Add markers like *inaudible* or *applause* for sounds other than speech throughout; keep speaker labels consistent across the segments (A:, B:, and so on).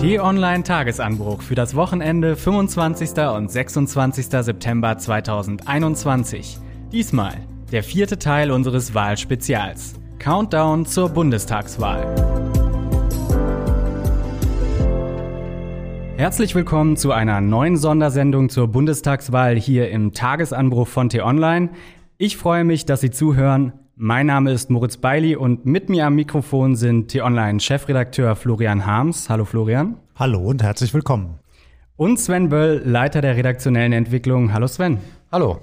A: T-Online Tagesanbruch für das Wochenende 25. und 26. September 2021. Diesmal der vierte Teil unseres Wahlspezials. Countdown zur Bundestagswahl. Herzlich willkommen zu einer neuen Sondersendung zur Bundestagswahl hier im Tagesanbruch von T-Online. Ich freue mich, dass Sie zuhören. Mein Name ist Moritz Beili und mit mir am Mikrofon sind T-Online-Chefredakteur Florian Harms. Hallo Florian.
B: Hallo und herzlich willkommen.
A: Und Sven Böll, Leiter der redaktionellen Entwicklung. Hallo Sven.
C: Hallo.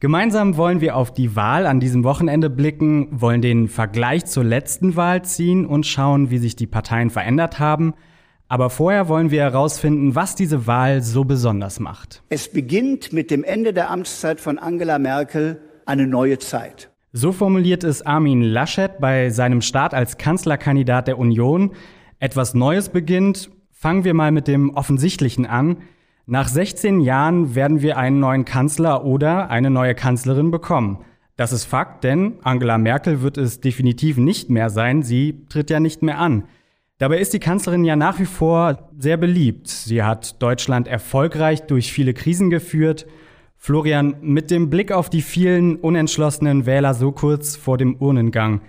A: Gemeinsam wollen wir auf die Wahl an diesem Wochenende blicken, wollen den Vergleich zur letzten Wahl ziehen und schauen, wie sich die Parteien verändert haben – aber vorher wollen wir herausfinden, was diese Wahl so besonders macht.
D: Es beginnt mit dem Ende der Amtszeit von Angela Merkel eine neue Zeit.
A: So formuliert es Armin Laschet bei seinem Start als Kanzlerkandidat der Union. Etwas Neues beginnt. Fangen wir mal mit dem Offensichtlichen an. Nach 16 Jahren werden wir einen neuen Kanzler oder eine neue Kanzlerin bekommen. Das ist Fakt, denn Angela Merkel wird es definitiv nicht mehr sein. Sie tritt ja nicht mehr an. Dabei ist die Kanzlerin ja nach wie vor sehr beliebt. Sie hat Deutschland erfolgreich durch viele Krisen geführt. Florian, mit dem Blick auf die vielen unentschlossenen Wähler so kurz vor dem Urnengang,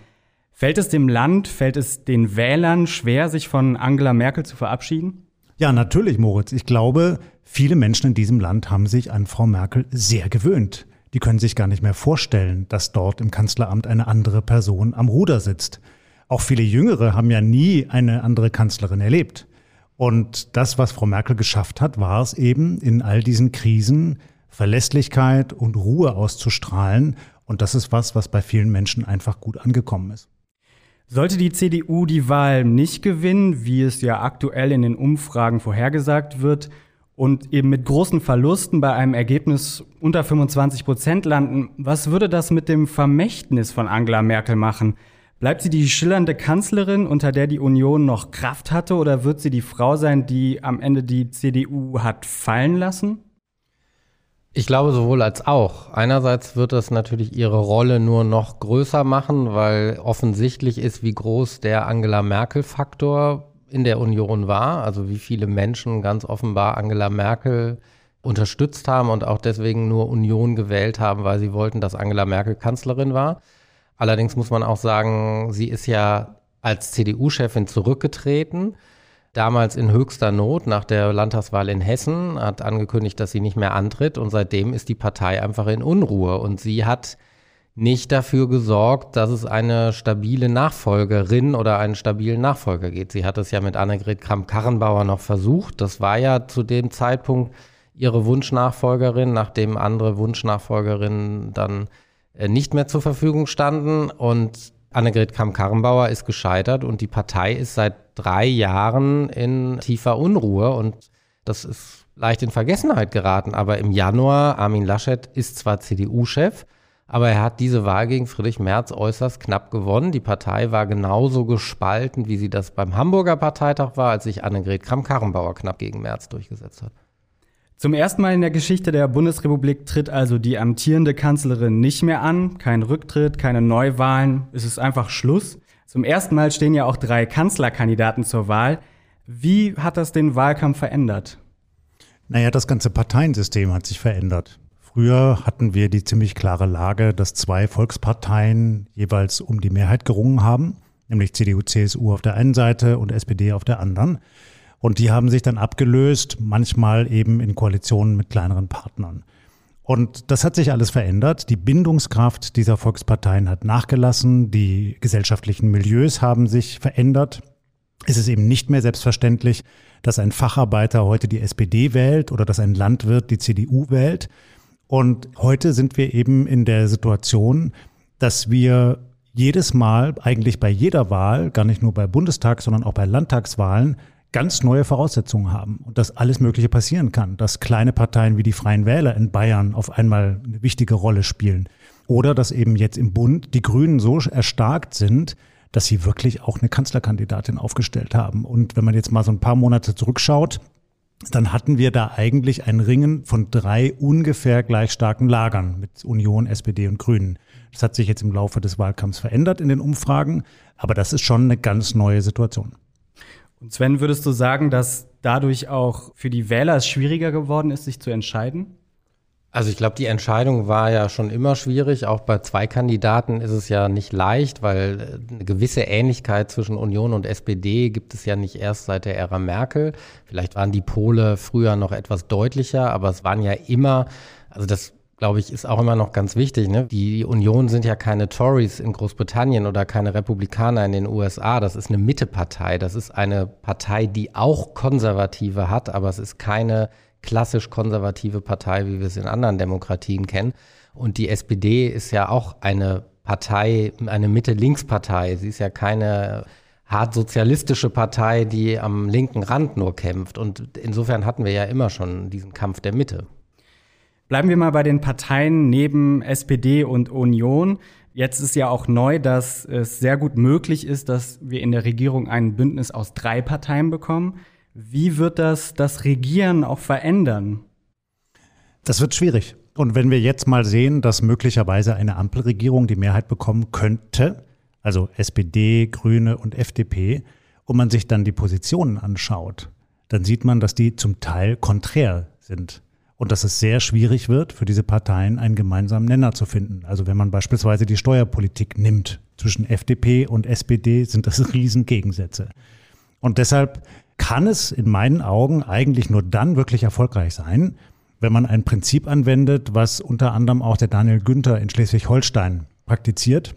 A: fällt es dem Land, fällt es den Wählern schwer, sich von Angela Merkel zu verabschieden?
B: Ja, natürlich, Moritz. Ich glaube, viele Menschen in diesem Land haben sich an Frau Merkel sehr gewöhnt. Die können sich gar nicht mehr vorstellen, dass dort im Kanzleramt eine andere Person am Ruder sitzt. Auch viele Jüngere haben ja nie eine andere Kanzlerin erlebt. Und das, was Frau Merkel geschafft hat, war es eben, in all diesen Krisen Verlässlichkeit und Ruhe auszustrahlen. Und das ist was, was bei vielen Menschen einfach gut angekommen ist.
A: Sollte die CDU die Wahl nicht gewinnen, wie es ja aktuell in den Umfragen vorhergesagt wird, und eben mit großen Verlusten bei einem Ergebnis unter 25 Prozent landen, was würde das mit dem Vermächtnis von Angela Merkel machen? Bleibt sie die schillernde Kanzlerin, unter der die Union noch Kraft hatte, oder wird sie die Frau sein, die am Ende die CDU hat fallen lassen?
C: Ich glaube sowohl als auch. Einerseits wird das natürlich ihre Rolle nur noch größer machen, weil offensichtlich ist, wie groß der Angela Merkel-Faktor in der Union war. Also wie viele Menschen ganz offenbar Angela Merkel unterstützt haben und auch deswegen nur Union gewählt haben, weil sie wollten, dass Angela Merkel Kanzlerin war. Allerdings muss man auch sagen, sie ist ja als CDU-Chefin zurückgetreten. Damals in höchster Not nach der Landtagswahl in Hessen, hat angekündigt, dass sie nicht mehr antritt und seitdem ist die Partei einfach in Unruhe und sie hat nicht dafür gesorgt, dass es eine stabile Nachfolgerin oder einen stabilen Nachfolger geht. Sie hat es ja mit Annegret Kramp-Karrenbauer noch versucht. Das war ja zu dem Zeitpunkt ihre Wunschnachfolgerin, nachdem andere Wunschnachfolgerinnen dann äh, nicht mehr zur Verfügung standen. Und Annegret Kamm-Karrenbauer ist gescheitert und die Partei ist seit drei Jahren in tiefer Unruhe und das ist leicht in Vergessenheit geraten. Aber im Januar, Armin Laschet ist zwar CDU-Chef, aber er hat diese Wahl gegen Friedrich Merz äußerst knapp gewonnen. Die Partei war genauso gespalten, wie sie das beim Hamburger Parteitag war, als sich Annegret Kramp-Karrenbauer knapp gegen Merz durchgesetzt hat.
A: Zum ersten Mal in der Geschichte der Bundesrepublik tritt also die amtierende Kanzlerin nicht mehr an. Kein Rücktritt, keine Neuwahlen. Es ist einfach Schluss. Zum ersten Mal stehen ja auch drei Kanzlerkandidaten zur Wahl. Wie hat das den Wahlkampf verändert?
B: Naja, das ganze Parteiensystem hat sich verändert. Früher hatten wir die ziemlich klare Lage, dass zwei Volksparteien jeweils um die Mehrheit gerungen haben, nämlich CDU, CSU auf der einen Seite und SPD auf der anderen. Und die haben sich dann abgelöst, manchmal eben in Koalitionen mit kleineren Partnern. Und das hat sich alles verändert. Die Bindungskraft dieser Volksparteien hat nachgelassen. Die gesellschaftlichen Milieus haben sich verändert. Es ist eben nicht mehr selbstverständlich, dass ein Facharbeiter heute die SPD wählt oder dass ein Landwirt die CDU wählt. Und heute sind wir eben in der Situation, dass wir jedes Mal, eigentlich bei jeder Wahl, gar nicht nur bei Bundestags, sondern auch bei Landtagswahlen, ganz neue Voraussetzungen haben und dass alles Mögliche passieren kann, dass kleine Parteien wie die Freien Wähler in Bayern auf einmal eine wichtige Rolle spielen oder dass eben jetzt im Bund die Grünen so erstarkt sind, dass sie wirklich auch eine Kanzlerkandidatin aufgestellt haben. Und wenn man jetzt mal so ein paar Monate zurückschaut, dann hatten wir da eigentlich ein Ringen von drei ungefähr gleich starken Lagern mit Union, SPD und Grünen. Das hat sich jetzt im Laufe des Wahlkampfs verändert in den Umfragen, aber das ist schon eine ganz neue Situation.
A: Und Sven, würdest du sagen, dass dadurch auch für die Wähler es schwieriger geworden ist, sich zu entscheiden?
C: Also ich glaube, die Entscheidung war ja schon immer schwierig. Auch bei zwei Kandidaten ist es ja nicht leicht, weil äh, eine gewisse Ähnlichkeit zwischen Union und SPD gibt es ja nicht erst seit der Ära Merkel. Vielleicht waren die Pole früher noch etwas deutlicher, aber es waren ja immer, also das glaube ich, ist auch immer noch ganz wichtig. Ne? Die Union sind ja keine Tories in Großbritannien oder keine Republikaner in den USA. Das ist eine Mittepartei. Das ist eine Partei, die auch Konservative hat, aber es ist keine klassisch konservative Partei, wie wir es in anderen Demokratien kennen. Und die SPD ist ja auch eine Partei, eine Mitte-Links-Partei. Sie ist ja keine hart sozialistische Partei, die am linken Rand nur kämpft. Und insofern hatten wir ja immer schon diesen Kampf der Mitte.
A: Bleiben wir mal bei den Parteien neben SPD und Union. Jetzt ist ja auch neu, dass es sehr gut möglich ist, dass wir in der Regierung ein Bündnis aus drei Parteien bekommen. Wie wird das das Regieren auch verändern?
B: Das wird schwierig. Und wenn wir jetzt mal sehen, dass möglicherweise eine Ampelregierung die Mehrheit bekommen könnte, also SPD, Grüne und FDP, und man sich dann die Positionen anschaut, dann sieht man, dass die zum Teil konträr sind und dass es sehr schwierig wird, für diese Parteien einen gemeinsamen Nenner zu finden. Also wenn man beispielsweise die Steuerpolitik nimmt, zwischen FDP und SPD sind das *laughs* Riesengegensätze. Und deshalb kann es in meinen Augen eigentlich nur dann wirklich erfolgreich sein, wenn man ein Prinzip anwendet, was unter anderem auch der Daniel Günther in Schleswig-Holstein praktiziert,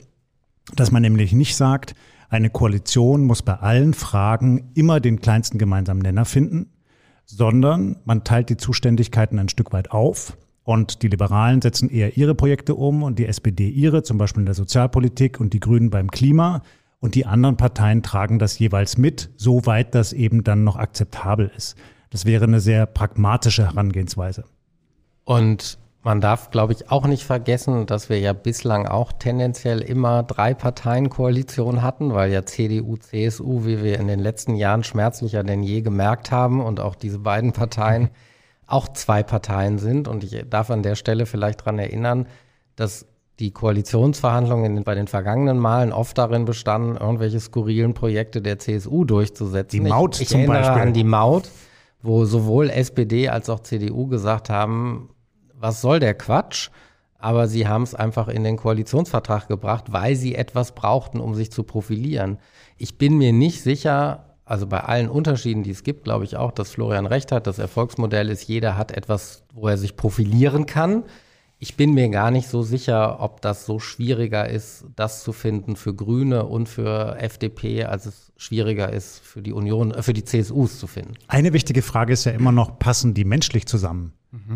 B: dass man nämlich nicht sagt, eine Koalition muss bei allen Fragen immer den kleinsten gemeinsamen Nenner finden, sondern man teilt die Zuständigkeiten ein Stück weit auf und die Liberalen setzen eher ihre Projekte um und die SPD ihre, zum Beispiel in der Sozialpolitik und die Grünen beim Klima. Und die anderen Parteien tragen das jeweils mit, soweit das eben dann noch akzeptabel ist. Das wäre eine sehr pragmatische Herangehensweise.
C: Und man darf, glaube ich, auch nicht vergessen, dass wir ja bislang auch tendenziell immer drei Parteien-Koalitionen hatten, weil ja CDU, CSU, wie wir in den letzten Jahren schmerzlicher denn je gemerkt haben und auch diese beiden Parteien *laughs* auch zwei Parteien sind. Und ich darf an der Stelle vielleicht daran erinnern, dass die Koalitionsverhandlungen bei den vergangenen Malen oft darin bestanden, irgendwelche skurrilen Projekte der CSU durchzusetzen.
B: Die Maut
C: ich, ich
B: zum
C: erinnere
B: Beispiel.
C: an die Maut, wo sowohl SPD als auch CDU gesagt haben, was soll der Quatsch? Aber sie haben es einfach in den Koalitionsvertrag gebracht, weil sie etwas brauchten, um sich zu profilieren. Ich bin mir nicht sicher, also bei allen Unterschieden, die es gibt, glaube ich auch, dass Florian recht hat. Das Erfolgsmodell ist, jeder hat etwas, wo er sich profilieren kann. Ich bin mir gar nicht so sicher, ob das so schwieriger ist, das zu finden für Grüne und für FDP, als es schwieriger ist für die Union, äh, für die CSUs zu finden.
B: Eine wichtige Frage ist ja immer noch, passen die menschlich zusammen?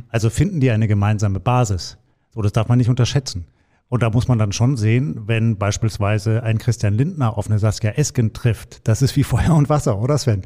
B: Also finden die eine gemeinsame Basis? So, das darf man nicht unterschätzen. Und da muss man dann schon sehen, wenn beispielsweise ein Christian Lindner auf eine Saskia Esken trifft, das ist wie *laughs* Feuer und Wasser, oder Sven?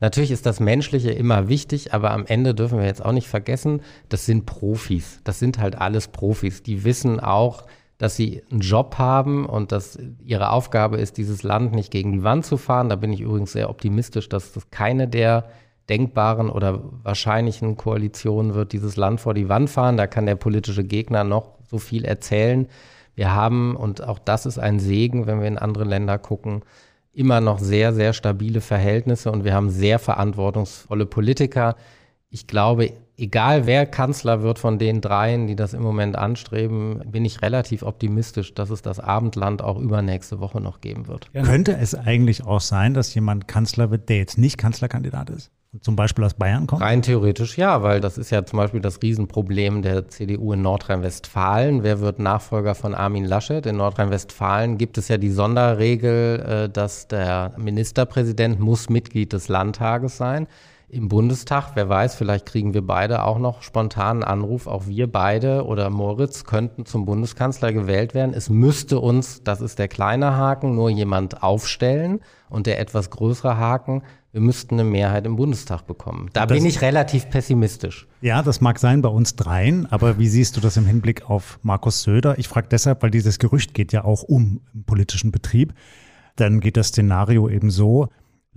C: Natürlich ist das Menschliche immer wichtig, aber am Ende dürfen wir jetzt auch nicht vergessen, das sind Profis. Das sind halt alles Profis. Die wissen auch, dass sie einen Job haben und dass ihre Aufgabe ist, dieses Land nicht gegen die Wand zu fahren. Da bin ich übrigens sehr optimistisch, dass das keine der denkbaren oder wahrscheinlichen Koalitionen wird, dieses Land vor die Wand fahren. Da kann der politische Gegner noch so viel erzählen. Wir haben, und auch das ist ein Segen, wenn wir in andere Länder gucken, immer noch sehr, sehr stabile Verhältnisse und wir haben sehr verantwortungsvolle Politiker. Ich glaube, egal wer Kanzler wird von den dreien, die das im Moment anstreben, bin ich relativ optimistisch, dass es das Abendland auch übernächste Woche noch geben wird.
B: Könnte es eigentlich auch sein, dass jemand Kanzler wird, der jetzt nicht Kanzlerkandidat ist? Zum Beispiel aus Bayern kommt?
C: Rein theoretisch ja, weil das ist ja zum Beispiel das Riesenproblem der CDU in Nordrhein-Westfalen. Wer wird Nachfolger von Armin Laschet? In Nordrhein-Westfalen gibt es ja die Sonderregel, äh, dass der Ministerpräsident muss Mitglied des Landtages sein. Im Bundestag, wer weiß, vielleicht kriegen wir beide auch noch spontanen Anruf. Auch wir beide oder Moritz könnten zum Bundeskanzler gewählt werden. Es müsste uns, das ist der kleine Haken, nur jemand aufstellen. Und der etwas größere Haken, wir müssten eine Mehrheit im Bundestag bekommen. Da
B: Das-
C: bin ich relativ pessimistisch.
B: Ja, das mag sein bei uns dreien, aber wie siehst du das im Hinblick auf Markus Söder? Ich frage deshalb, weil dieses Gerücht geht ja auch um im politischen Betrieb. Dann geht das Szenario eben so,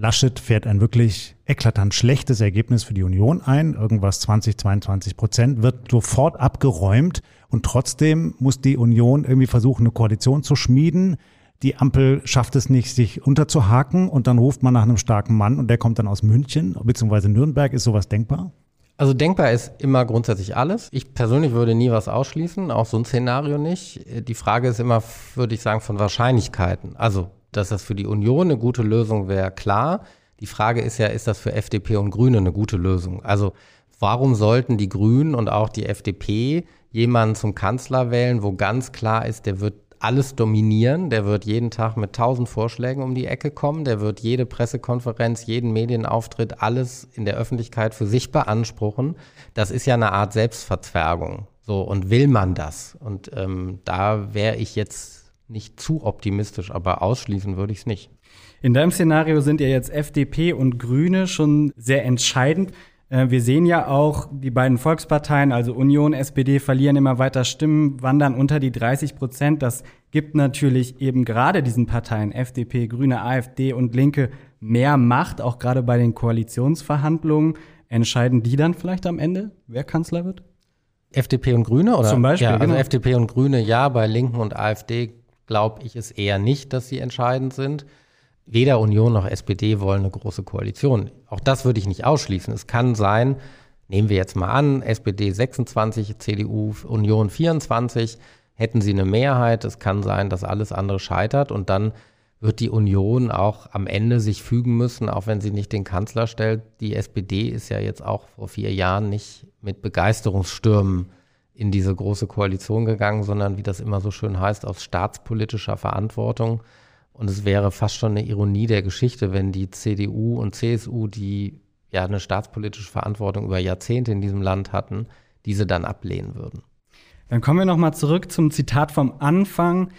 B: Laschet fährt ein wirklich eklatant schlechtes Ergebnis für die Union ein, irgendwas 20, 22 Prozent, wird sofort abgeräumt und trotzdem muss die Union irgendwie versuchen, eine Koalition zu schmieden, Die Ampel schafft es nicht, sich unterzuhaken und dann ruft man nach einem starken Mann und der kommt dann aus München bzw. Nürnberg. Ist sowas denkbar?
C: Also denkbar ist immer grundsätzlich alles. Ich persönlich würde nie was ausschließen, auch so ein Szenario nicht. Die Frage ist immer, würde ich sagen, von Wahrscheinlichkeiten. Also, dass das für die Union eine gute Lösung wäre, klar. Die Frage ist ja, ist das für FDP und Grüne eine gute Lösung? Also, warum sollten die Grünen und auch die FDP jemanden zum Kanzler wählen, wo ganz klar ist, der wird alles dominieren. Der wird jeden Tag mit tausend Vorschlägen um die Ecke kommen. Der wird jede Pressekonferenz, jeden Medienauftritt, alles in der Öffentlichkeit für sich beanspruchen. Das ist ja eine Art Selbstverzwergung. So, und will man das? Und ähm, da wäre ich jetzt nicht zu optimistisch, aber ausschließen würde ich es nicht.
A: In deinem Szenario sind ja jetzt FDP und Grüne schon sehr entscheidend. Äh, wir sehen ja auch, die beiden Volksparteien, also Union, SPD, verlieren immer weiter Stimmen, wandern unter die 30 Prozent. Das gibt natürlich eben gerade diesen Parteien, FDP, Grüne, AfD und Linke, mehr Macht, auch gerade bei den Koalitionsverhandlungen. Entscheiden die dann vielleicht am Ende, wer Kanzler wird?
C: FDP und Grüne oder?
A: Zum Beispiel.
C: Ja, also
A: genau.
C: FDP und Grüne ja, bei Linken und AfD glaube ich es eher nicht, dass sie entscheidend sind weder Union noch SPD wollen eine große Koalition. Auch das würde ich nicht ausschließen. Es kann sein, nehmen wir jetzt mal an, SPD 26, CDU, Union 24, hätten sie eine Mehrheit. Es kann sein, dass alles andere scheitert und dann wird die Union auch am Ende sich fügen müssen, auch wenn sie nicht den Kanzler stellt. Die SPD ist ja jetzt auch vor vier Jahren nicht mit Begeisterungsstürmen in diese große Koalition gegangen, sondern wie das immer so schön heißt, aus staatspolitischer Verantwortung. Und es wäre fast schon eine Ironie der Geschichte, wenn die CDU und CSU, die ja eine staatspolitische Verantwortung über Jahrzehnte in diesem Land hatten, diese dann ablehnen würden.
A: Dann kommen wir nochmal zurück zum Zitat vom Anfang.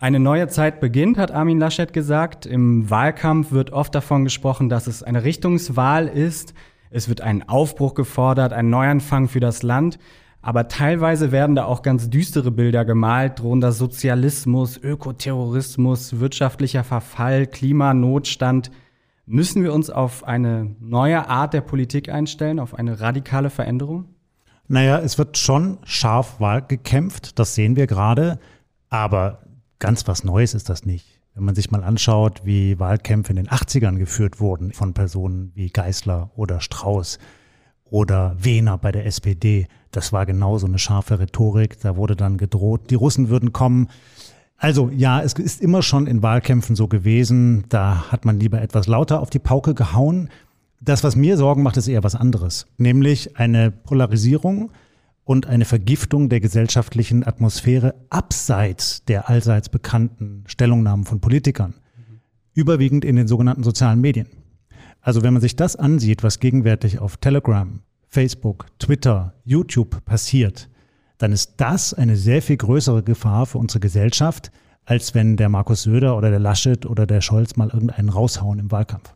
A: Eine neue Zeit beginnt, hat Armin Laschet gesagt. Im Wahlkampf wird oft davon gesprochen, dass es eine Richtungswahl ist. Es wird ein Aufbruch gefordert, ein Neuanfang für das Land. Aber teilweise werden da auch ganz düstere Bilder gemalt, drohender Sozialismus, Ökoterrorismus, wirtschaftlicher Verfall, Klimanotstand. Müssen wir uns auf eine neue Art der Politik einstellen, auf eine radikale Veränderung?
B: Naja, es wird schon scharf gekämpft, das sehen wir gerade. Aber ganz was Neues ist das nicht. Wenn man sich mal anschaut, wie Wahlkämpfe in den 80ern geführt wurden von Personen wie Geißler oder Strauß, oder Wehner bei der SPD. Das war genauso eine scharfe Rhetorik. Da wurde dann gedroht, die Russen würden kommen. Also ja, es ist immer schon in Wahlkämpfen so gewesen. Da hat man lieber etwas lauter auf die Pauke gehauen. Das, was mir Sorgen macht, ist eher was anderes, nämlich eine Polarisierung und eine Vergiftung der gesellschaftlichen Atmosphäre abseits der allseits bekannten Stellungnahmen von Politikern, überwiegend in den sogenannten sozialen Medien. Also wenn man sich das ansieht, was gegenwärtig auf Telegram, Facebook, Twitter, YouTube passiert, dann ist das eine sehr viel größere Gefahr für unsere Gesellschaft, als wenn der Markus Söder oder der Laschet oder der Scholz mal irgendeinen raushauen im Wahlkampf.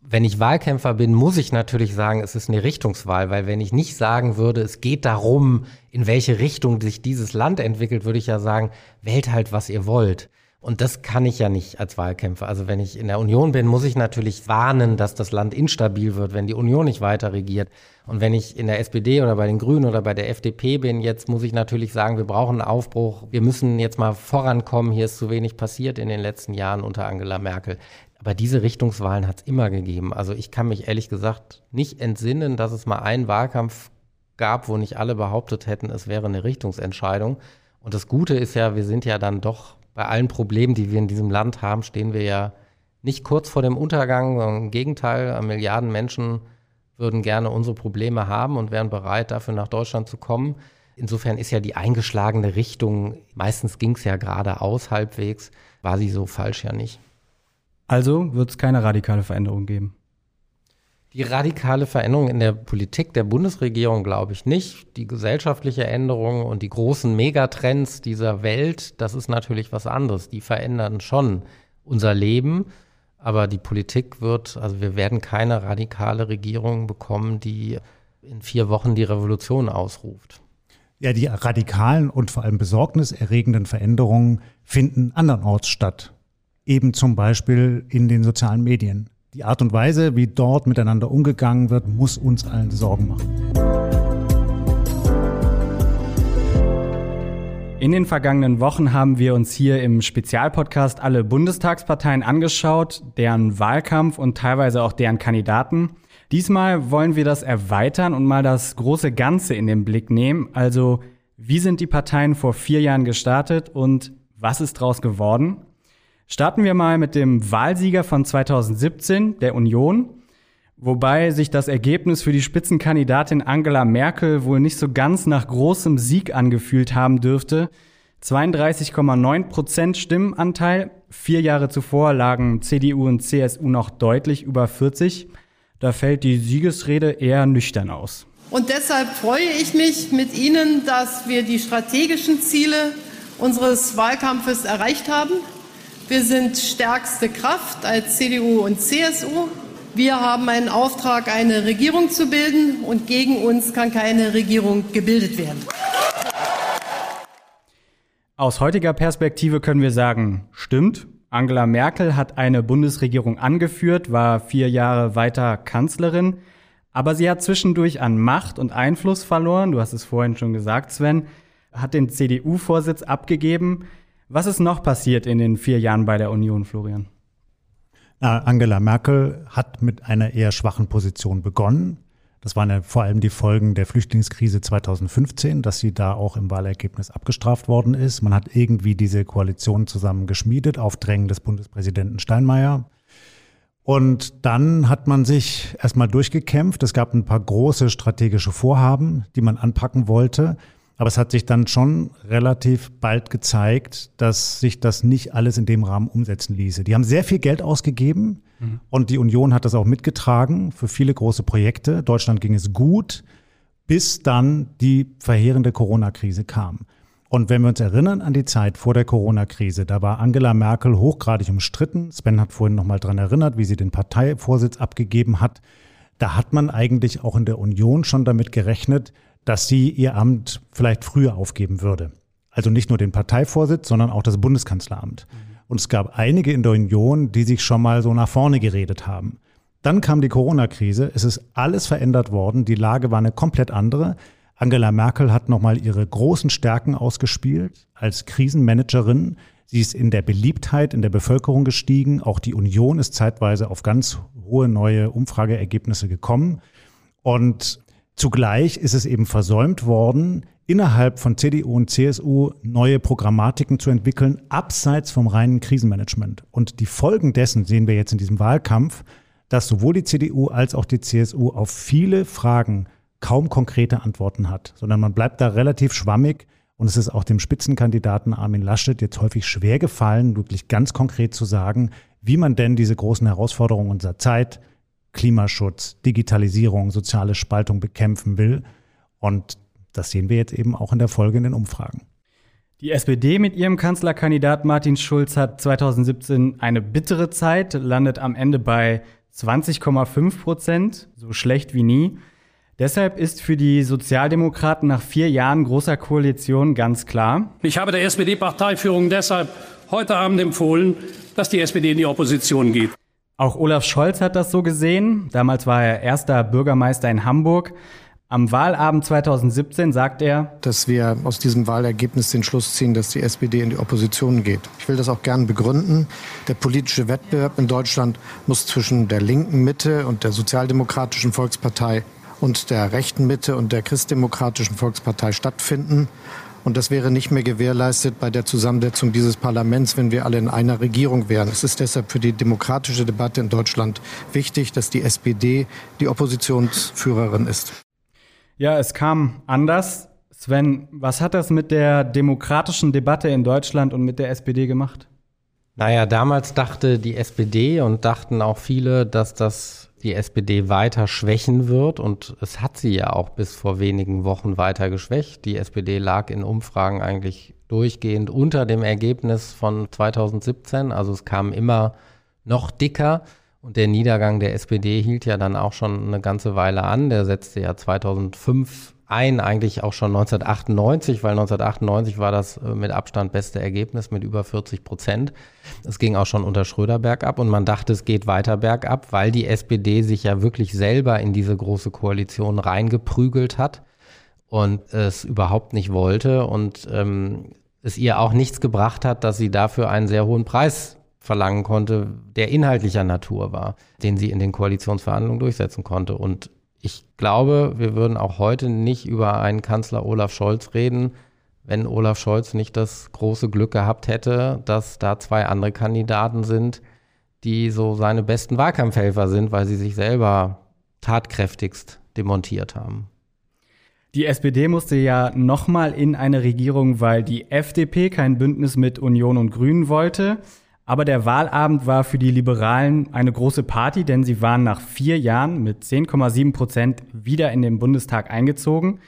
C: Wenn ich Wahlkämpfer bin, muss ich natürlich sagen, es ist eine Richtungswahl, weil wenn ich nicht sagen würde, es geht darum, in welche Richtung sich dieses Land entwickelt, würde ich ja sagen, wählt halt, was ihr wollt. Und das kann ich ja nicht als Wahlkämpfer. Also wenn ich in der Union bin, muss ich natürlich warnen, dass das Land instabil wird, wenn die Union nicht weiter regiert. Und wenn ich in der SPD oder bei den Grünen oder bei der FDP bin, jetzt muss ich natürlich sagen, wir brauchen einen Aufbruch. Wir müssen jetzt mal vorankommen. Hier ist zu wenig passiert in den letzten Jahren unter Angela Merkel. Aber diese Richtungswahlen hat es immer gegeben. Also ich kann mich ehrlich gesagt nicht entsinnen, dass es mal einen Wahlkampf gab, wo nicht alle behauptet hätten, es wäre eine Richtungsentscheidung. Und das Gute ist ja, wir sind ja dann doch bei allen Problemen, die wir in diesem Land haben, stehen wir ja nicht kurz vor dem Untergang, sondern im Gegenteil, Milliarden Menschen würden gerne unsere Probleme haben und wären bereit, dafür nach Deutschland zu kommen. Insofern ist ja die eingeschlagene Richtung, meistens ging es ja geradeaus halbwegs, war sie so falsch ja nicht.
A: Also wird es keine radikale Veränderung geben.
C: Die radikale Veränderung in der Politik der Bundesregierung glaube ich nicht. Die gesellschaftliche Änderung und die großen Megatrends dieser Welt, das ist natürlich was anderes. Die verändern schon unser Leben. Aber die Politik wird, also wir werden keine radikale Regierung bekommen, die in vier Wochen die Revolution ausruft.
B: Ja, die radikalen und vor allem besorgniserregenden Veränderungen finden andernorts statt. Eben zum Beispiel in den sozialen Medien. Die Art und Weise, wie dort miteinander umgegangen wird, muss uns allen Sorgen machen.
A: In den vergangenen Wochen haben wir uns hier im Spezialpodcast alle Bundestagsparteien angeschaut, deren Wahlkampf und teilweise auch deren Kandidaten. Diesmal wollen wir das erweitern und mal das große Ganze in den Blick nehmen. Also, wie sind die Parteien vor vier Jahren gestartet und was ist daraus geworden? Starten wir mal mit dem Wahlsieger von 2017, der Union. Wobei sich das Ergebnis für die Spitzenkandidatin Angela Merkel wohl nicht so ganz nach großem Sieg angefühlt haben dürfte. 32,9 Prozent Stimmenanteil. Vier Jahre zuvor lagen CDU und CSU noch deutlich über 40. Da fällt die Siegesrede eher nüchtern aus.
E: Und deshalb freue ich mich mit Ihnen, dass wir die strategischen Ziele unseres Wahlkampfes erreicht haben. Wir sind stärkste Kraft als CDU und CSU. Wir haben einen Auftrag, eine Regierung zu bilden und gegen uns kann keine Regierung gebildet werden.
A: Aus heutiger Perspektive können wir sagen, stimmt. Angela Merkel hat eine Bundesregierung angeführt, war vier Jahre weiter Kanzlerin, aber sie hat zwischendurch an Macht und Einfluss verloren. Du hast es vorhin schon gesagt, Sven, hat den CDU-Vorsitz abgegeben. Was ist noch passiert in den vier Jahren bei der Union, Florian?
B: Angela Merkel hat mit einer eher schwachen Position begonnen. Das waren ja vor allem die Folgen der Flüchtlingskrise 2015, dass sie da auch im Wahlergebnis abgestraft worden ist. Man hat irgendwie diese Koalition zusammen geschmiedet auf Drängen des Bundespräsidenten Steinmeier. Und dann hat man sich erstmal durchgekämpft. Es gab ein paar große strategische Vorhaben, die man anpacken wollte. Aber es hat sich dann schon relativ bald gezeigt, dass sich das nicht alles in dem Rahmen umsetzen ließe. Die haben sehr viel Geld ausgegeben mhm. und die Union hat das auch mitgetragen für viele große Projekte. Deutschland ging es gut, bis dann die verheerende Corona-Krise kam. Und wenn wir uns erinnern an die Zeit vor der Corona-Krise, da war Angela Merkel hochgradig umstritten. Sven hat vorhin nochmal dran erinnert, wie sie den Parteivorsitz abgegeben hat. Da hat man eigentlich auch in der Union schon damit gerechnet, dass sie ihr Amt vielleicht früher aufgeben würde. Also nicht nur den Parteivorsitz, sondern auch das Bundeskanzleramt. Und es gab einige in der Union, die sich schon mal so nach vorne geredet haben. Dann kam die Corona-Krise, es ist alles verändert worden, die Lage war eine komplett andere. Angela Merkel hat nochmal ihre großen Stärken ausgespielt als Krisenmanagerin. Sie ist in der Beliebtheit in der Bevölkerung gestiegen. Auch die Union ist zeitweise auf ganz hohe neue Umfrageergebnisse gekommen. Und Zugleich ist es eben versäumt worden, innerhalb von CDU und CSU neue Programmatiken zu entwickeln, abseits vom reinen Krisenmanagement. Und die Folgen dessen sehen wir jetzt in diesem Wahlkampf, dass sowohl die CDU als auch die CSU auf viele Fragen kaum konkrete Antworten hat, sondern man bleibt da relativ schwammig. Und es ist auch dem Spitzenkandidaten Armin Laschet jetzt häufig schwer gefallen, wirklich ganz konkret zu sagen, wie man denn diese großen Herausforderungen unserer Zeit, Klimaschutz, Digitalisierung, soziale Spaltung bekämpfen will. Und das sehen wir jetzt eben auch in der Folge in den Umfragen.
A: Die SPD mit ihrem Kanzlerkandidat Martin Schulz hat 2017 eine bittere Zeit, landet am Ende bei 20,5 Prozent, so schlecht wie nie. Deshalb ist für die Sozialdemokraten nach vier Jahren großer Koalition ganz klar.
F: Ich habe der SPD-Parteiführung deshalb heute Abend empfohlen, dass die SPD in die Opposition geht.
A: Auch Olaf Scholz hat das so gesehen. Damals war er erster Bürgermeister in Hamburg. Am Wahlabend 2017 sagt er,
G: dass wir aus diesem Wahlergebnis den Schluss ziehen, dass die SPD in die Opposition geht. Ich will das auch gern begründen. Der politische Wettbewerb in Deutschland muss zwischen der linken Mitte und der Sozialdemokratischen Volkspartei und der rechten Mitte und der Christdemokratischen Volkspartei stattfinden. Und das wäre nicht mehr gewährleistet bei der Zusammensetzung dieses Parlaments, wenn wir alle in einer Regierung wären. Es ist deshalb für die demokratische Debatte in Deutschland wichtig, dass die SPD die Oppositionsführerin ist.
A: Ja, es kam anders. Sven, was hat das mit der demokratischen Debatte in Deutschland und mit der SPD gemacht?
C: Naja, damals dachte die SPD und dachten auch viele, dass das die SPD weiter schwächen wird. Und es hat sie ja auch bis vor wenigen Wochen weiter geschwächt. Die SPD lag in Umfragen eigentlich durchgehend unter dem Ergebnis von 2017. Also es kam immer noch dicker. Und der Niedergang der SPD hielt ja dann auch schon eine ganze Weile an. Der setzte ja 2005 ein, eigentlich auch schon 1998, weil 1998 war das äh, mit Abstand beste Ergebnis mit über 40 Prozent. Es ging auch schon unter Schröder bergab und man dachte, es geht weiter bergab, weil die SPD sich ja wirklich selber in diese große Koalition reingeprügelt hat und es überhaupt nicht wollte. Und ähm, es ihr auch nichts gebracht hat, dass sie dafür einen sehr hohen Preis verlangen konnte, der inhaltlicher Natur war, den sie in den Koalitionsverhandlungen durchsetzen konnte. Und ich glaube, wir würden auch heute nicht über einen Kanzler Olaf Scholz reden, wenn Olaf Scholz nicht das große Glück gehabt hätte, dass da zwei andere Kandidaten sind, die so seine besten Wahlkampfhelfer sind, weil sie sich selber tatkräftigst demontiert haben.
A: Die SPD musste ja nochmal in eine Regierung, weil die FDP kein Bündnis mit Union und Grünen wollte. Aber der Wahlabend war für die Liberalen eine große Party, denn sie waren nach vier Jahren mit 10,7 Prozent wieder in den Bundestag eingezogen.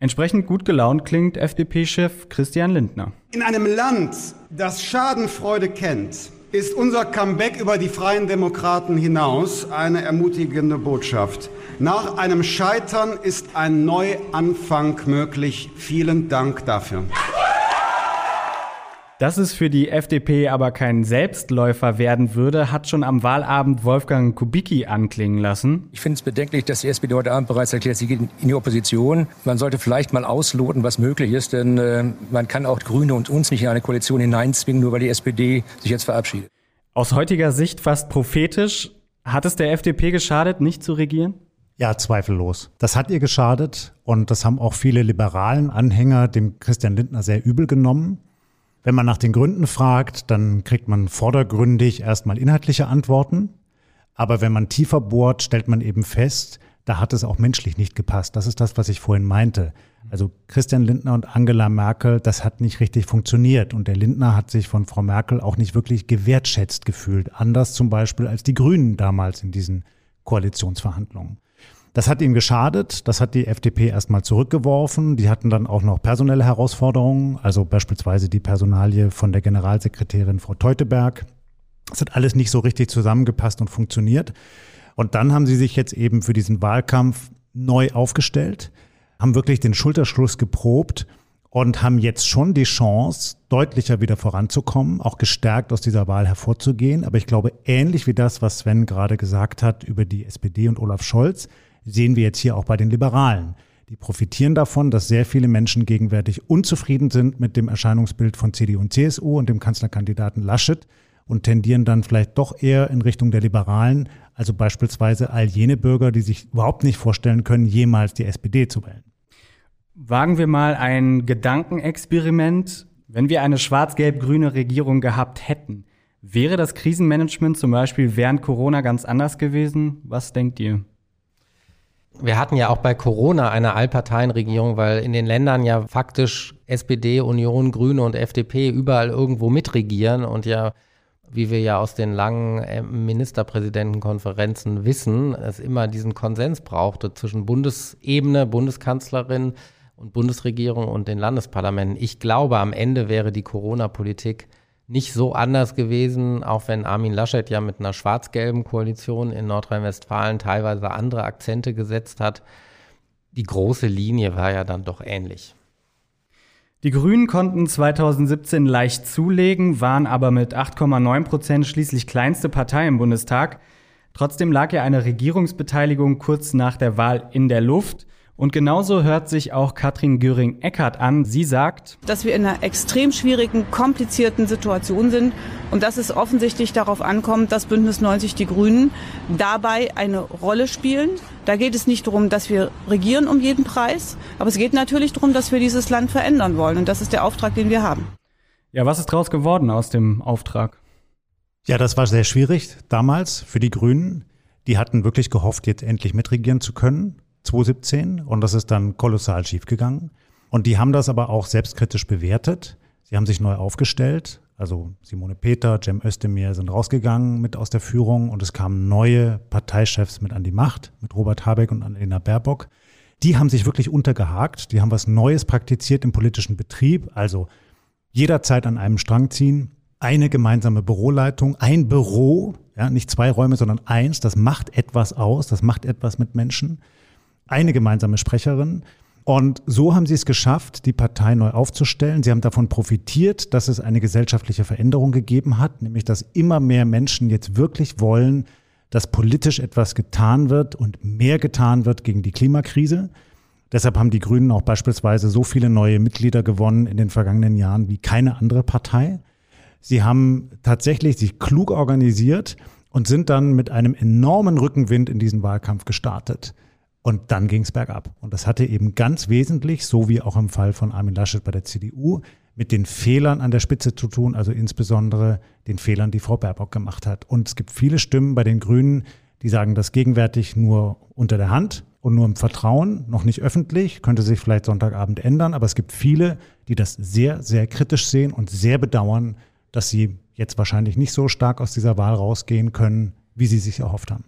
A: Entsprechend gut gelaunt klingt FDP-Chef Christian Lindner.
H: In einem Land, das Schadenfreude kennt, ist unser Comeback über die Freien Demokraten hinaus eine ermutigende Botschaft. Nach einem Scheitern ist ein Neuanfang möglich. Vielen Dank dafür.
A: Dass es für die FDP aber kein Selbstläufer werden würde, hat schon am Wahlabend Wolfgang Kubicki anklingen lassen.
I: Ich finde es bedenklich, dass die SPD heute Abend bereits erklärt, sie geht in die Opposition. Man sollte vielleicht mal ausloten, was möglich ist, denn äh, man kann auch Grüne und uns nicht in eine Koalition hineinzwingen, nur weil die SPD sich jetzt verabschiedet.
A: Aus heutiger Sicht fast prophetisch. Hat es der FDP geschadet, nicht zu regieren?
B: Ja, zweifellos. Das hat ihr geschadet und das haben auch viele liberalen Anhänger dem Christian Lindner sehr übel genommen. Wenn man nach den Gründen fragt, dann kriegt man vordergründig erstmal inhaltliche Antworten. Aber wenn man tiefer bohrt, stellt man eben fest, da hat es auch menschlich nicht gepasst. Das ist das, was ich vorhin meinte. Also Christian Lindner und Angela Merkel, das hat nicht richtig funktioniert. Und der Lindner hat sich von Frau Merkel auch nicht wirklich gewertschätzt gefühlt. Anders zum Beispiel als die Grünen damals in diesen Koalitionsverhandlungen. Das hat ihm geschadet, das hat die FDP erstmal zurückgeworfen. Die hatten dann auch noch personelle Herausforderungen, also beispielsweise die Personalie von der Generalsekretärin Frau Teuteberg. Das hat alles nicht so richtig zusammengepasst und funktioniert. Und dann haben sie sich jetzt eben für diesen Wahlkampf neu aufgestellt, haben wirklich den Schulterschluss geprobt und haben jetzt schon die Chance, deutlicher wieder voranzukommen, auch gestärkt aus dieser Wahl hervorzugehen. Aber ich glaube, ähnlich wie das, was Sven gerade gesagt hat über die SPD und Olaf Scholz, sehen wir jetzt hier auch bei den Liberalen. Die profitieren davon, dass sehr viele Menschen gegenwärtig unzufrieden sind mit dem Erscheinungsbild von CDU und CSU und dem Kanzlerkandidaten Laschet und tendieren dann vielleicht doch eher in Richtung der Liberalen, also beispielsweise all jene Bürger, die sich überhaupt nicht vorstellen können, jemals die SPD zu wählen.
A: Wagen wir mal ein Gedankenexperiment. Wenn wir eine schwarz-gelb-grüne Regierung gehabt hätten, wäre das Krisenmanagement zum Beispiel während Corona ganz anders gewesen? Was denkt ihr?
C: Wir hatten ja auch bei Corona eine Allparteienregierung, weil in den Ländern ja faktisch SPD, Union, Grüne und FDP überall irgendwo mitregieren und ja, wie wir ja aus den langen äh, Ministerpräsidentenkonferenzen wissen, es immer diesen Konsens brauchte zwischen Bundesebene, Bundeskanzlerin und Bundesregierung und den Landesparlamenten. Ich glaube, am Ende wäre die Corona-Politik nicht so anders gewesen, auch wenn Armin Laschet ja mit einer schwarz-gelben Koalition in Nordrhein-Westfalen teilweise andere Akzente gesetzt hat. Die große Linie war ja dann doch ähnlich.
A: Die Grünen konnten 2017 leicht zulegen, waren aber mit 8,9 Prozent schließlich kleinste Partei im Bundestag. Trotzdem lag ja eine Regierungsbeteiligung kurz nach der Wahl in der Luft. Und genauso hört sich auch Katrin Göring-Eckardt an. Sie sagt,
J: dass wir in einer extrem schwierigen, komplizierten Situation sind und dass es offensichtlich darauf ankommt, dass Bündnis 90 Die Grünen dabei eine Rolle spielen. Da geht es nicht darum, dass wir regieren um jeden Preis, aber es geht natürlich darum, dass wir dieses Land verändern wollen. Und das ist der Auftrag, den wir haben.
A: Ja, was ist daraus geworden aus dem Auftrag?
B: Ja, das war sehr schwierig damals für die Grünen. Die hatten wirklich gehofft, jetzt endlich mitregieren zu können. 2017 und das ist dann kolossal schiefgegangen. Und die haben das aber auch selbstkritisch bewertet. Sie haben sich neu aufgestellt. Also Simone Peter, Cem Özdemir sind rausgegangen mit aus der Führung und es kamen neue Parteichefs mit an die Macht, mit Robert Habeck und Annalena Baerbock. Die haben sich wirklich untergehakt, die haben was Neues praktiziert im politischen Betrieb, also jederzeit an einem Strang ziehen, eine gemeinsame Büroleitung, ein Büro, ja, nicht zwei Räume, sondern eins, das macht etwas aus, das macht etwas mit Menschen eine gemeinsame Sprecherin. Und so haben sie es geschafft, die Partei neu aufzustellen. Sie haben davon profitiert, dass es eine gesellschaftliche Veränderung gegeben hat, nämlich dass immer mehr Menschen jetzt wirklich wollen, dass politisch etwas getan wird und mehr getan wird gegen die Klimakrise. Deshalb haben die Grünen auch beispielsweise so viele neue Mitglieder gewonnen in den vergangenen Jahren wie keine andere Partei. Sie haben tatsächlich sich klug organisiert und sind dann mit einem enormen Rückenwind in diesen Wahlkampf gestartet. Und dann ging es bergab. Und das hatte eben ganz wesentlich, so wie auch im Fall von Armin Laschet bei der CDU, mit den Fehlern an der Spitze zu tun, also insbesondere den Fehlern, die Frau Baerbock gemacht hat. Und es gibt viele Stimmen bei den Grünen, die sagen das gegenwärtig nur unter der Hand und nur im Vertrauen, noch nicht öffentlich, könnte sich vielleicht Sonntagabend ändern, aber es gibt viele, die das sehr, sehr kritisch sehen und sehr bedauern, dass sie jetzt wahrscheinlich nicht so stark aus dieser Wahl rausgehen können, wie sie sich erhofft haben.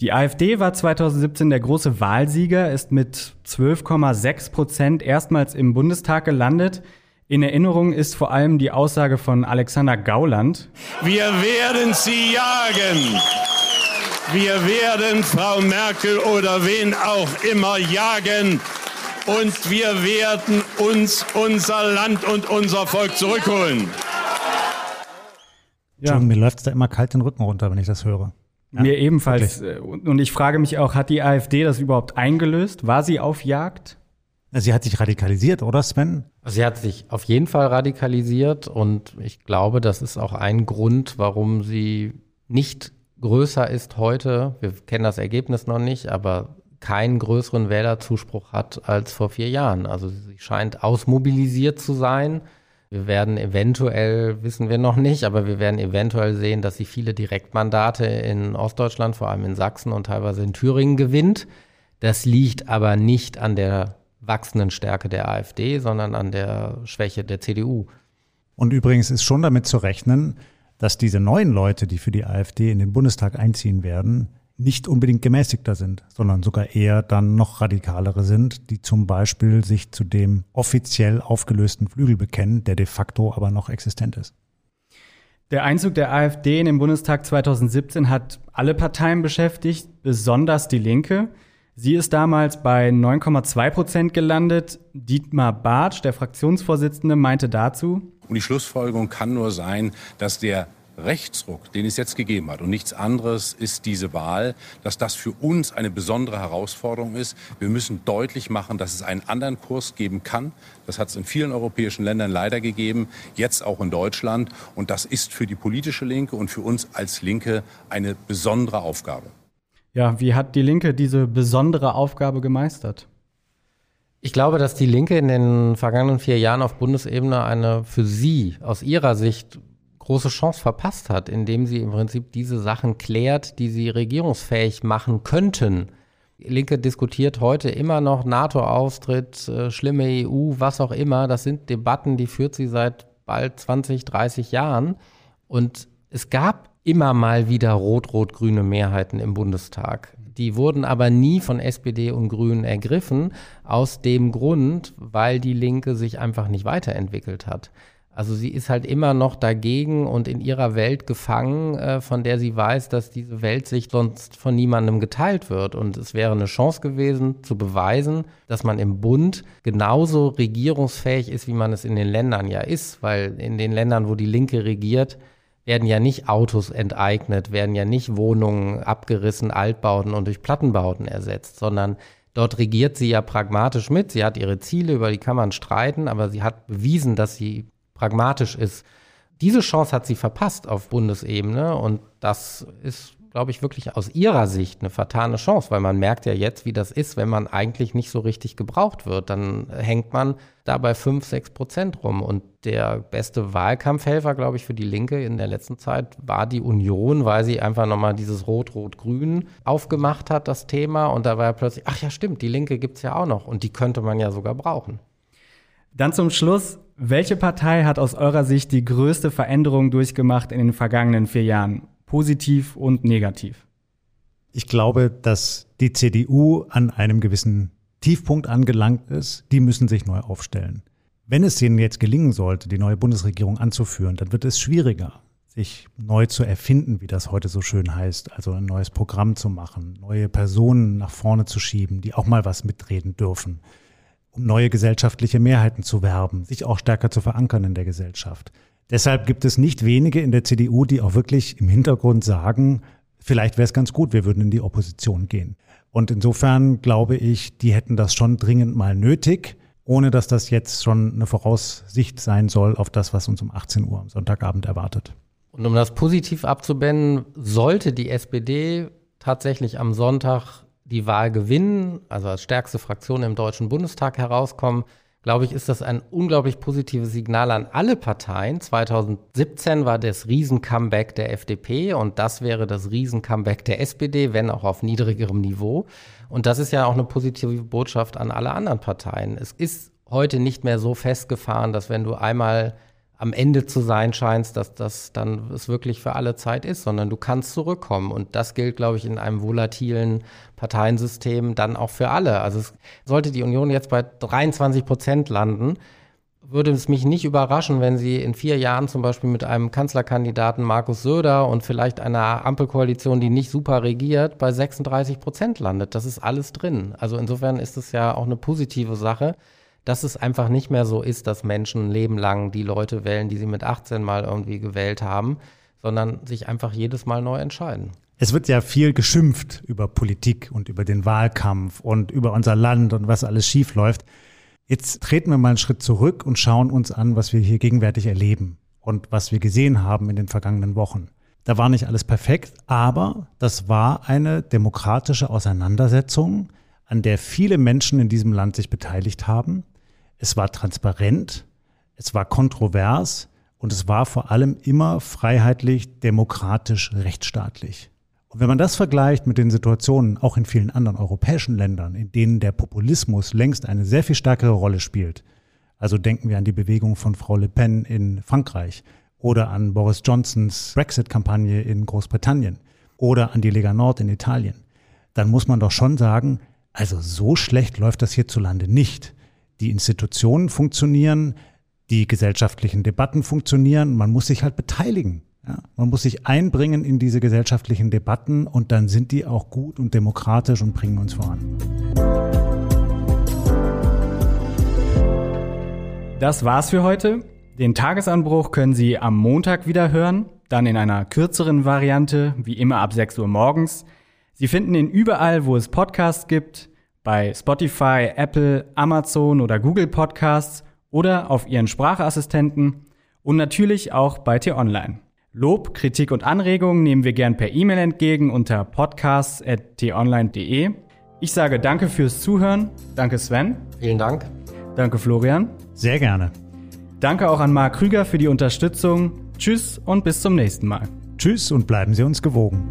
A: Die AfD war 2017 der große Wahlsieger, ist mit 12,6 Prozent erstmals im Bundestag gelandet. In Erinnerung ist vor allem die Aussage von Alexander Gauland.
K: Wir werden sie jagen. Wir werden Frau Merkel oder wen auch immer jagen. Und wir werden uns unser Land und unser Volk zurückholen.
B: Ja. John, mir läuft da immer kalt den Rücken runter, wenn ich das höre.
A: Ja, mir ebenfalls. Wirklich. Und ich frage mich auch, hat die AfD das überhaupt eingelöst? War sie auf Jagd?
B: Sie hat sich radikalisiert, oder Sven?
C: Sie hat sich auf jeden Fall radikalisiert und ich glaube, das ist auch ein Grund, warum sie nicht größer ist heute. Wir kennen das Ergebnis noch nicht, aber keinen größeren Wählerzuspruch hat als vor vier Jahren. Also sie scheint ausmobilisiert zu sein. Wir werden eventuell, wissen wir noch nicht, aber wir werden eventuell sehen, dass sie viele Direktmandate in Ostdeutschland, vor allem in Sachsen und teilweise in Thüringen gewinnt. Das liegt aber nicht an der wachsenden Stärke der AfD, sondern an der Schwäche der CDU.
B: Und übrigens ist schon damit zu rechnen, dass diese neuen Leute, die für die AfD in den Bundestag einziehen werden, nicht unbedingt gemäßigter sind, sondern sogar eher dann noch radikalere sind, die zum Beispiel sich zu dem offiziell aufgelösten Flügel bekennen, der de facto aber noch existent ist.
A: Der Einzug der AfD in den Bundestag 2017 hat alle Parteien beschäftigt, besonders die Linke. Sie ist damals bei 9,2 Prozent gelandet. Dietmar Bartsch, der Fraktionsvorsitzende, meinte dazu.
L: Und die Schlussfolgerung kann nur sein, dass der Rechtsruck, den es jetzt gegeben hat, und nichts anderes ist diese Wahl, dass das für uns eine besondere Herausforderung ist. Wir müssen deutlich machen, dass es einen anderen Kurs geben kann. Das hat es in vielen europäischen Ländern leider gegeben, jetzt auch in Deutschland. Und das ist für die politische Linke und für uns als Linke eine besondere Aufgabe.
A: Ja, wie hat die Linke diese besondere Aufgabe gemeistert?
C: Ich glaube, dass die Linke in den vergangenen vier Jahren auf Bundesebene eine für sie aus ihrer Sicht große Chance verpasst hat, indem sie im Prinzip diese Sachen klärt, die sie regierungsfähig machen könnten. Linke diskutiert heute immer noch NATO-Austritt, äh, schlimme EU, was auch immer. Das sind Debatten, die führt sie seit bald 20, 30 Jahren. Und es gab immer mal wieder rot-rot-grüne Mehrheiten im Bundestag. Die wurden aber nie von SPD und Grünen ergriffen, aus dem Grund, weil die Linke sich einfach nicht weiterentwickelt hat. Also sie ist halt immer noch dagegen und in ihrer Welt gefangen, äh, von der sie weiß, dass diese Weltsicht sonst von niemandem geteilt wird. Und es wäre eine Chance gewesen, zu beweisen, dass man im Bund genauso regierungsfähig ist, wie man es in den Ländern ja ist. Weil in den Ländern, wo die Linke regiert, werden ja nicht Autos enteignet, werden ja nicht Wohnungen abgerissen, Altbauten und durch Plattenbauten ersetzt, sondern dort regiert sie ja pragmatisch mit. Sie hat ihre Ziele, über die kann man streiten, aber sie hat bewiesen, dass sie pragmatisch ist. Diese Chance hat sie verpasst auf Bundesebene und das ist glaube ich, wirklich aus ihrer Sicht eine vertane Chance, weil man merkt ja jetzt, wie das ist, wenn man eigentlich nicht so richtig gebraucht wird. Dann hängt man da bei 5, 6 Prozent rum. Und der beste Wahlkampfhelfer, glaube ich, für die Linke in der letzten Zeit war die Union, weil sie einfach nochmal dieses Rot-Rot-Grün aufgemacht hat, das Thema. Und da war ja plötzlich, ach ja, stimmt, die Linke gibt es ja auch noch. Und die könnte man ja sogar brauchen.
A: Dann zum Schluss, welche Partei hat aus eurer Sicht die größte Veränderung durchgemacht in den vergangenen vier Jahren? positiv und negativ?
B: Ich glaube, dass die CDU an einem gewissen Tiefpunkt angelangt ist. Die müssen sich neu aufstellen. Wenn es ihnen jetzt gelingen sollte, die neue Bundesregierung anzuführen, dann wird es schwieriger, sich neu zu erfinden, wie das heute so schön heißt, also ein neues Programm zu machen, neue Personen nach vorne zu schieben, die auch mal was mitreden dürfen, um neue gesellschaftliche Mehrheiten zu werben, sich auch stärker zu verankern in der Gesellschaft. Deshalb gibt es nicht wenige in der CDU, die auch wirklich im Hintergrund sagen, vielleicht wäre es ganz gut, wir würden in die Opposition gehen. Und insofern glaube ich, die hätten das schon dringend mal nötig, ohne dass das jetzt schon eine Voraussicht sein soll auf das, was uns um 18 Uhr am Sonntagabend erwartet.
C: Und um das positiv abzubennen, sollte die SPD tatsächlich am Sonntag die Wahl gewinnen, also als stärkste Fraktion im Deutschen Bundestag herauskommen, glaube ich, ist das ein unglaublich positives Signal an alle Parteien. 2017 war das Riesen-Comeback der FDP und das wäre das Riesen-Comeback der SPD, wenn auch auf niedrigerem Niveau. Und das ist ja auch eine positive Botschaft an alle anderen Parteien. Es ist heute nicht mehr so festgefahren, dass wenn du einmal am Ende zu sein scheinst, dass das dann es wirklich für alle Zeit ist, sondern du kannst zurückkommen. Und das gilt, glaube ich, in einem volatilen Parteiensystem dann auch für alle. Also es, sollte die Union jetzt bei 23 Prozent landen, würde es mich nicht überraschen, wenn sie in vier Jahren zum Beispiel mit einem Kanzlerkandidaten Markus Söder und vielleicht einer Ampelkoalition, die nicht super regiert, bei 36 Prozent landet. Das ist alles drin. Also insofern ist es ja auch eine positive Sache dass es einfach nicht mehr so ist, dass Menschen ein Leben lang die Leute wählen, die sie mit 18 mal irgendwie gewählt haben, sondern sich einfach jedes Mal neu entscheiden.
B: Es wird ja viel geschimpft über Politik und über den Wahlkampf und über unser Land und was alles schief läuft. Jetzt treten wir mal einen Schritt zurück und schauen uns an, was wir hier gegenwärtig erleben und was wir gesehen haben in den vergangenen Wochen. Da war nicht alles perfekt, aber das war eine demokratische Auseinandersetzung, an der viele Menschen in diesem Land sich beteiligt haben, es war transparent, es war kontrovers und es war vor allem immer freiheitlich, demokratisch, rechtsstaatlich. Und wenn man das vergleicht mit den Situationen auch in vielen anderen europäischen Ländern, in denen der Populismus längst eine sehr viel stärkere Rolle spielt, also denken wir an die Bewegung von Frau Le Pen in Frankreich oder an Boris Johnsons Brexit-Kampagne in Großbritannien oder an die Lega Nord in Italien, dann muss man doch schon sagen, also so schlecht läuft das hierzulande nicht die Institutionen funktionieren, die gesellschaftlichen Debatten funktionieren. Man muss sich halt beteiligen. Ja? Man muss sich einbringen in diese gesellschaftlichen Debatten und dann sind die auch gut und demokratisch und bringen uns voran.
A: Das war's für heute. Den Tagesanbruch können Sie am Montag wieder hören, dann in einer kürzeren Variante, wie immer ab 6 Uhr morgens. Sie finden ihn überall, wo es Podcasts gibt bei Spotify, Apple, Amazon oder Google Podcasts oder auf Ihren Sprachassistenten und natürlich auch bei T-Online. Lob, Kritik und Anregungen nehmen wir gern per E-Mail entgegen unter podcasts.tonline.de. Ich sage danke fürs Zuhören. Danke Sven.
C: Vielen Dank.
A: Danke Florian.
B: Sehr gerne.
A: Danke auch an Marc Krüger für die Unterstützung. Tschüss und bis zum nächsten Mal.
B: Tschüss und bleiben Sie uns gewogen.